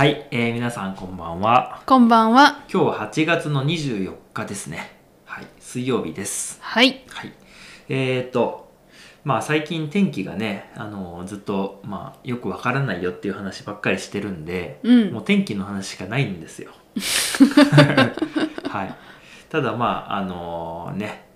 はい、えー皆さんこんばんは。こんばんは。今日は8月の24日ですね。はい、水曜日です。はい。はい。えーと、まあ最近天気がね、あのずっと、まあよくわからないよっていう話ばっかりしてるんで、うんもう天気の話しかないんですよ。はい。ただまあ、あのね、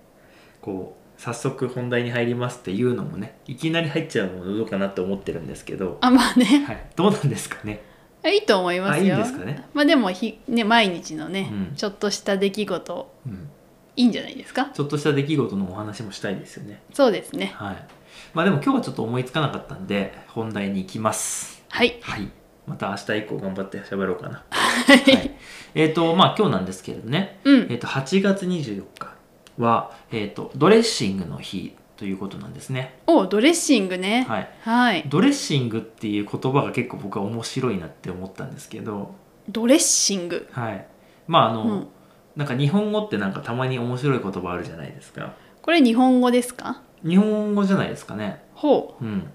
こう、早速本題に入りますっていうのもね、いきなり入っちゃうのもどうかなって思ってるんですけど、あ、まあね。はい、どうなんですかね。いいと思いますよ。あいいんですかねまあでもひ、ね、毎日のね、うんちょっとした出来事、うん。いいんじゃないですか？ちょっとした出来事のお話もしたいですよね。そうですね。はい。まあでも今日はちょっと思いつかなかったんで、本題に行きます。はい。はい。また明日以降頑張って喋ろうかな。ははい。えっ、と、まあ今日なんですけれどね、うんえっ、と、8月24日は、えっ、と、ドレッシングの日ということなんですね。おドレッシングね。はい。はい。ドレッシングっていう言葉が結構僕は面白いなって思ったんですけど、ドレッシング。はい。まああの、うんなんか日本語ってなんかたまに面白い言葉あるじゃないですか。これ日本語ですか？日本語じゃないですかね。ほうん。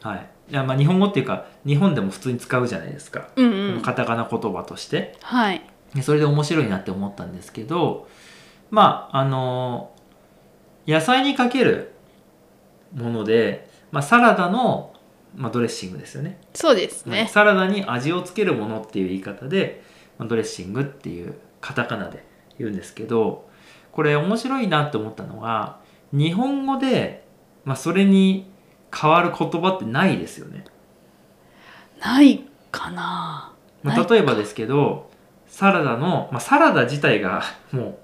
はい。いや、まあ日本語っていうか、日本でも普通に使うじゃないですか。う。うんうん。カタカナ言葉として。はい。でそれで面白いなって思ったんですけど、まあ、あの野菜にかけるもので、まあ、サラダの、まあ、ドレッシングですよねそうですね。サラダに味をつけるものっていう言い方で、まあ、ドレッシングっていうカタカナで言うんですけどこれ面白いなって思ったのが日本語で、まあ、それに変わる言葉ってないですよね。ないかな。まあ、例えばですけどサラダの、まあ、サラダ自体がもう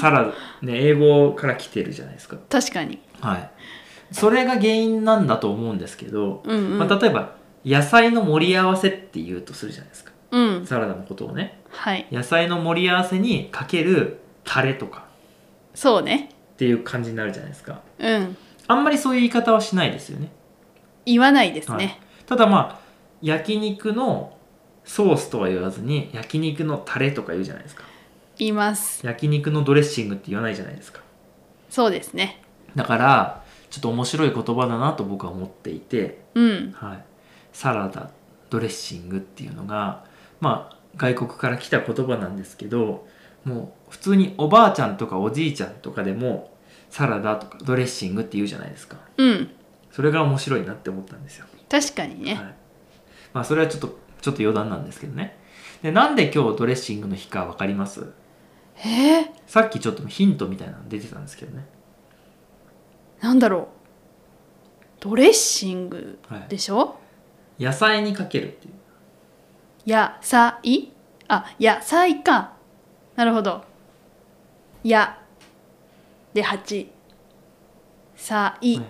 サラダ、ね、英語から来てるじゃないですか。確かに。はい、それが原因なんだと思うんですけど、うんうん。まあ、例えば野菜の盛り合わせって言うとするじゃないですかうん。サラダのことをねはい。野菜の盛り合わせにかけるタレとかそうね。っていう感じになるじゃないですかうん。あんまりそういう言い方はしないですよね言わないですはいね。ただまあ焼肉のソースとは言わずに焼肉のタレとか言うじゃないですか言います。焼肉のドレッシングって言わないじゃないですかそうですね。だからちょっと面白い言葉だなと僕は思っていて、うん。はい、サラダドレッシングっていうのがまあ外国から来た言葉なんですけどもう普通におばあちゃんとかおじいちゃんとかでもサラダとかドレッシングって言うじゃないですかうん。それが面白いなって思ったんですよ確かにね。はい、まあそれはちょっとちょっと余談なんですけどねでなんで今日ドレッシングの日か分かります？えー、さっきちょっとヒントみたいなの出てたんですけどね。なんだろう。ドレッシングはいでしょ、野菜にかけるっていう。野菜？あ野菜か。なるほど。や。で8さい、はい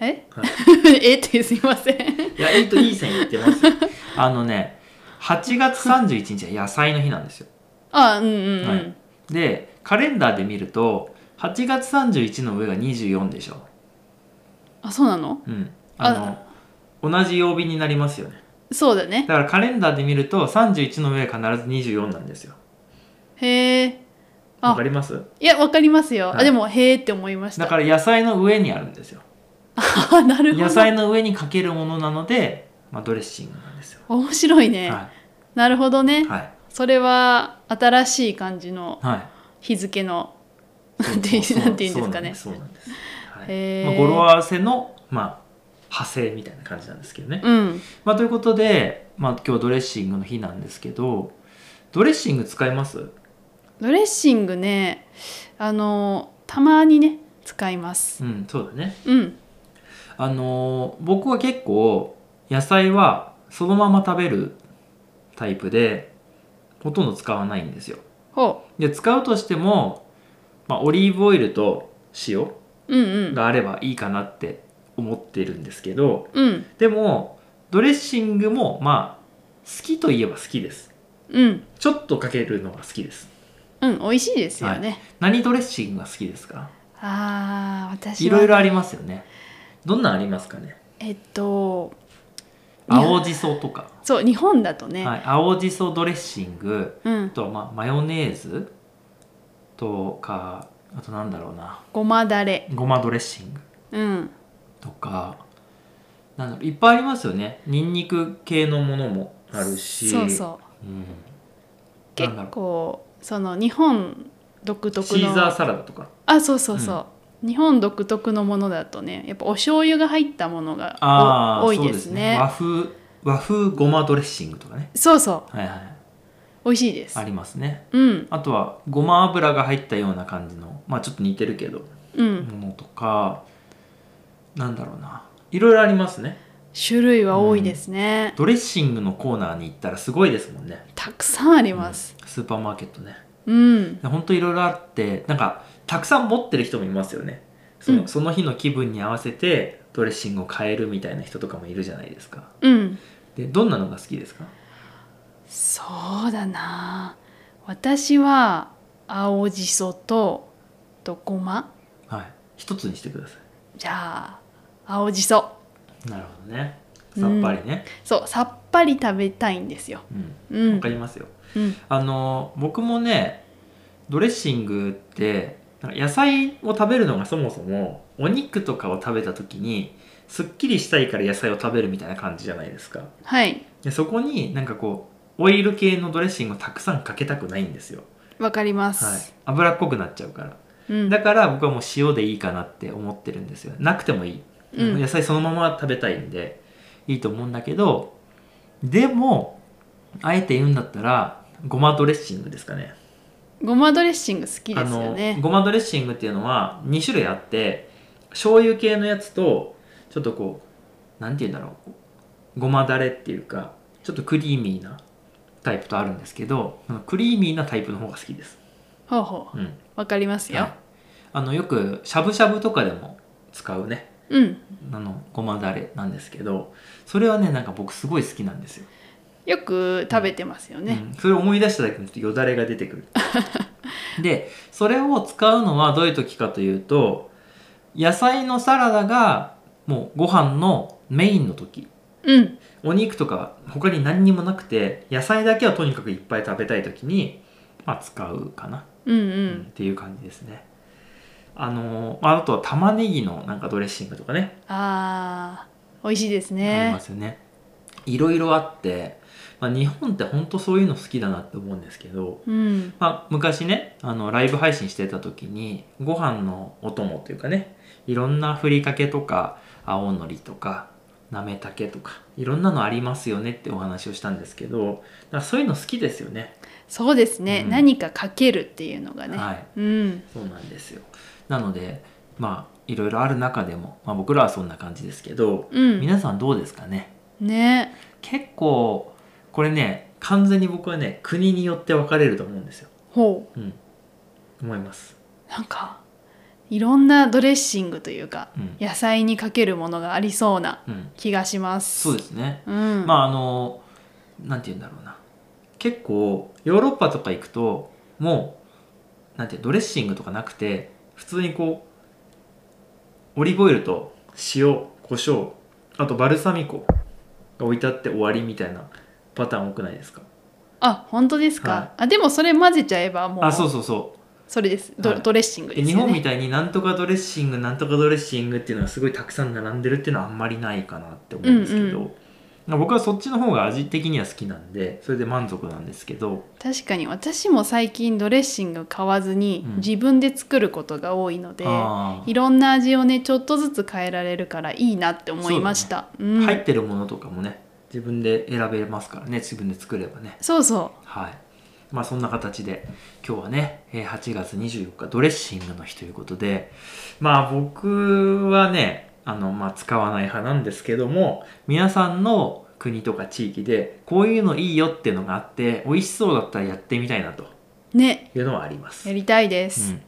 え、はい。え？ってすいません。いや、えっと、いい線いってます。よ。あのね、8月31日は野菜の日なんですよ。あうんうんうん、はいで、カレンダーで見ると、8月31の上が24でしょ。あそうなの？うん。あの、同じ曜日になりますよね。そうだねだからカレンダーで見ると、31の上は必ず24なんですよ。へえあわかります？いやわかりますよ、はいあでもへえって思いましただから野菜の上にあるんですよ。あなるほど野菜の上にかけるものなので、まあ、ドレッシングなんですよ。面白いね、はなるほどね、い。はい。それは新しい感じのはい。日付のなんてそうなんて言うんですかねそうなんです。はいまあ、語呂合わせの、まあ、派生みたいな感じなんですけどね。うんまあ、ということで、まあ、今日ドレッシングの日なんですけどドレッシング使います？ドレッシングねあのたまにね使いますうんそうだね。うんあのー僕は結構野菜はそのまま食べるタイプでほとんど使わないんですよ。ほで使うとしても、まあ、オリーブオイルと塩ううんうん。があればいいかなって思ってるんですけどうん。でもドレッシングもまあ好きといえば好きです。うん。ちょっとかけるのが好きです。うん美味しいですよね、何ドレッシングが好きですか？あー私は。いろいろありますよね。どんなんありますかね？えっと青じそとか、そう日本だとね、はい、青じそドレッシングうん。と、まあ、マヨネーズとかあとなんだろうな。ごまだれ。ごまドレッシングうん。とかなんだろういっぱいありますよね。ニンニク系のものもあるし。そうそう。うん、結構その日本独う特シーザーのサラダとか。あそうそうそう、日本独特のものだとねやっぱお醤油が入ったものがああお多いですね。和風和風ごまドレッシングとかね。そうそう。はいはい美味しいです。ありますね。うん。あとはごま油が入ったような感じのまあちょっと似てるけどうん。ものとかなんだろうな。いろいろありますね。種類は多いですね、ドレッシングのコーナーに行ったらすごいですもんね。たくさんあります。スーパーマーケットね。うん、ほんといろいろあってなんかたくさん持ってる人もいますよね。その,、うん。その日の気分に合わせてドレッシングを変えるみたいな人とかもいるじゃないですか。うん、でどんなのが好きですか？そうだな。私は青じそととごま。はい。一つにしてくださじゃあ青じそ。いなるほどね。さっぱりね。そうさっぱり食べたいんですよ。ううんん。わかりますよ。うん。あの僕もねドレッシングってなんか野菜を食べるのがそもそもお肉とかを食べた時にすっきりしたいから野菜を食べるみたいな感じじゃないですか。はい。でそこになんかこうオイル系のドレッシングをたくさんかけたくないんですよ、わかりまはい。す、、脂っこくなっちゃうから。うん。だから僕はもう塩でいいかなって思ってるんですよ。なくてもいい、うん。野菜そのまま食べたいんでいいと思うんだけどでもあえて言うんだったらごまドレッシングですかねごまドレッシング好きですよね。ごまドレッシングっていうのは2種類あって醤油系のやつとちょっとこうなんて言うんだろう。ごまだれっていうかちょっとクリーミーなタイプとあるんですけどクリーミーなタイプの方が好きです、ほうほう。うん、わかりますよ、はい。あのよくしゃぶしゃぶとかでも使うね。うん。あのごまだれなんですけどそれはねなんか僕すごい好きなんですよ、よく食べてますよね、うん。それを思い出しただけでちょっとよだれが出てくる。でそれを使うのはどういう時かというと野菜のサラダがもうご飯のメインの時。うん。お肉とか他に何にもなくて野菜だけはとにかくいっぱい食べたい時に、まあ、使うかな、うんううん。っていう感じですね。あのまああとは玉ねぎのなんかドレッシングとかね。あー美味しいですありねますよね。いろいろあって、まあ、日本って本当そういうの好きだなって思うんですけど、うん。まあ、昔ねあのライブ配信してた時にご飯のお供というかねいろんなふりかけとか青のりとかなめたけとかいろんなのありますよねってお話をしたんですけどだからそういうの好きですよね。そうですね、うん。何かかけるっていうのがね、はい。うん。そうなんですよ。なのでまあいろいろある中でも、まあ、僕らはそんな感じですけど、うん。皆さんどうですかね？ね。結構これね完全に僕はね国によって分かれると思うんですよ。ほう。ん。思います。うなんかいろんなドレッシングというか、うん。野菜にかけるものがありそうなうん。気がします。そうですね。うん、まああのなんて言うんだろうな。結構ヨーロッパとか行くともうなんてドレッシングとかなくて普通にこうオリーブオイルと塩胡椒あとバルサミコが置いてあって終わりみたいなパターン多くないですか？あ本当ですか、はい。あでもそれ混ぜちゃえばもうあそうそうそう。それです。ド,、はい。ドレッシングでですよね。日本みたいになんとかドレッシングなんとかドレッシングっていうのがすごいたくさん並んでるっていうのはあんまりないかなって思うんですけど、うんまあ僕はそっちの方が味的には好きなんでそれで満足なんですけど。確かに。私も最近ドレッシング買わずにうん。自分で作ることが多いので、あー。いろんな味をねちょっとずつ変えられるからいいなって思いました。う,、ん、入ってるものとかもね自分で選べますからね自分で作ればね。そうそはい。まあそんな形で今日はねえー8月24日ドレッシングの日ということでまあ僕はねあの、まあ、使わない派なんですけども皆さんの国とか地域でこういうのいいよっていうのがあって美味しそうだったらやってみたいなとうね。いうのはあります。やりたいでうす、ん。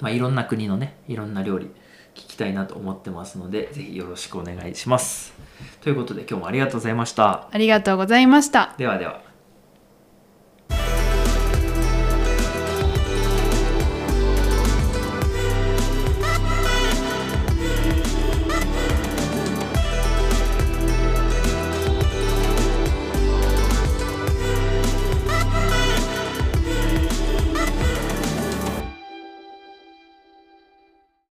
まあ、いろんな国のねいろんな料理聞きたいなと思ってますのでぜひよろしくお願いします。ということで今日もありがとうございました。ありがとうございました。ではでは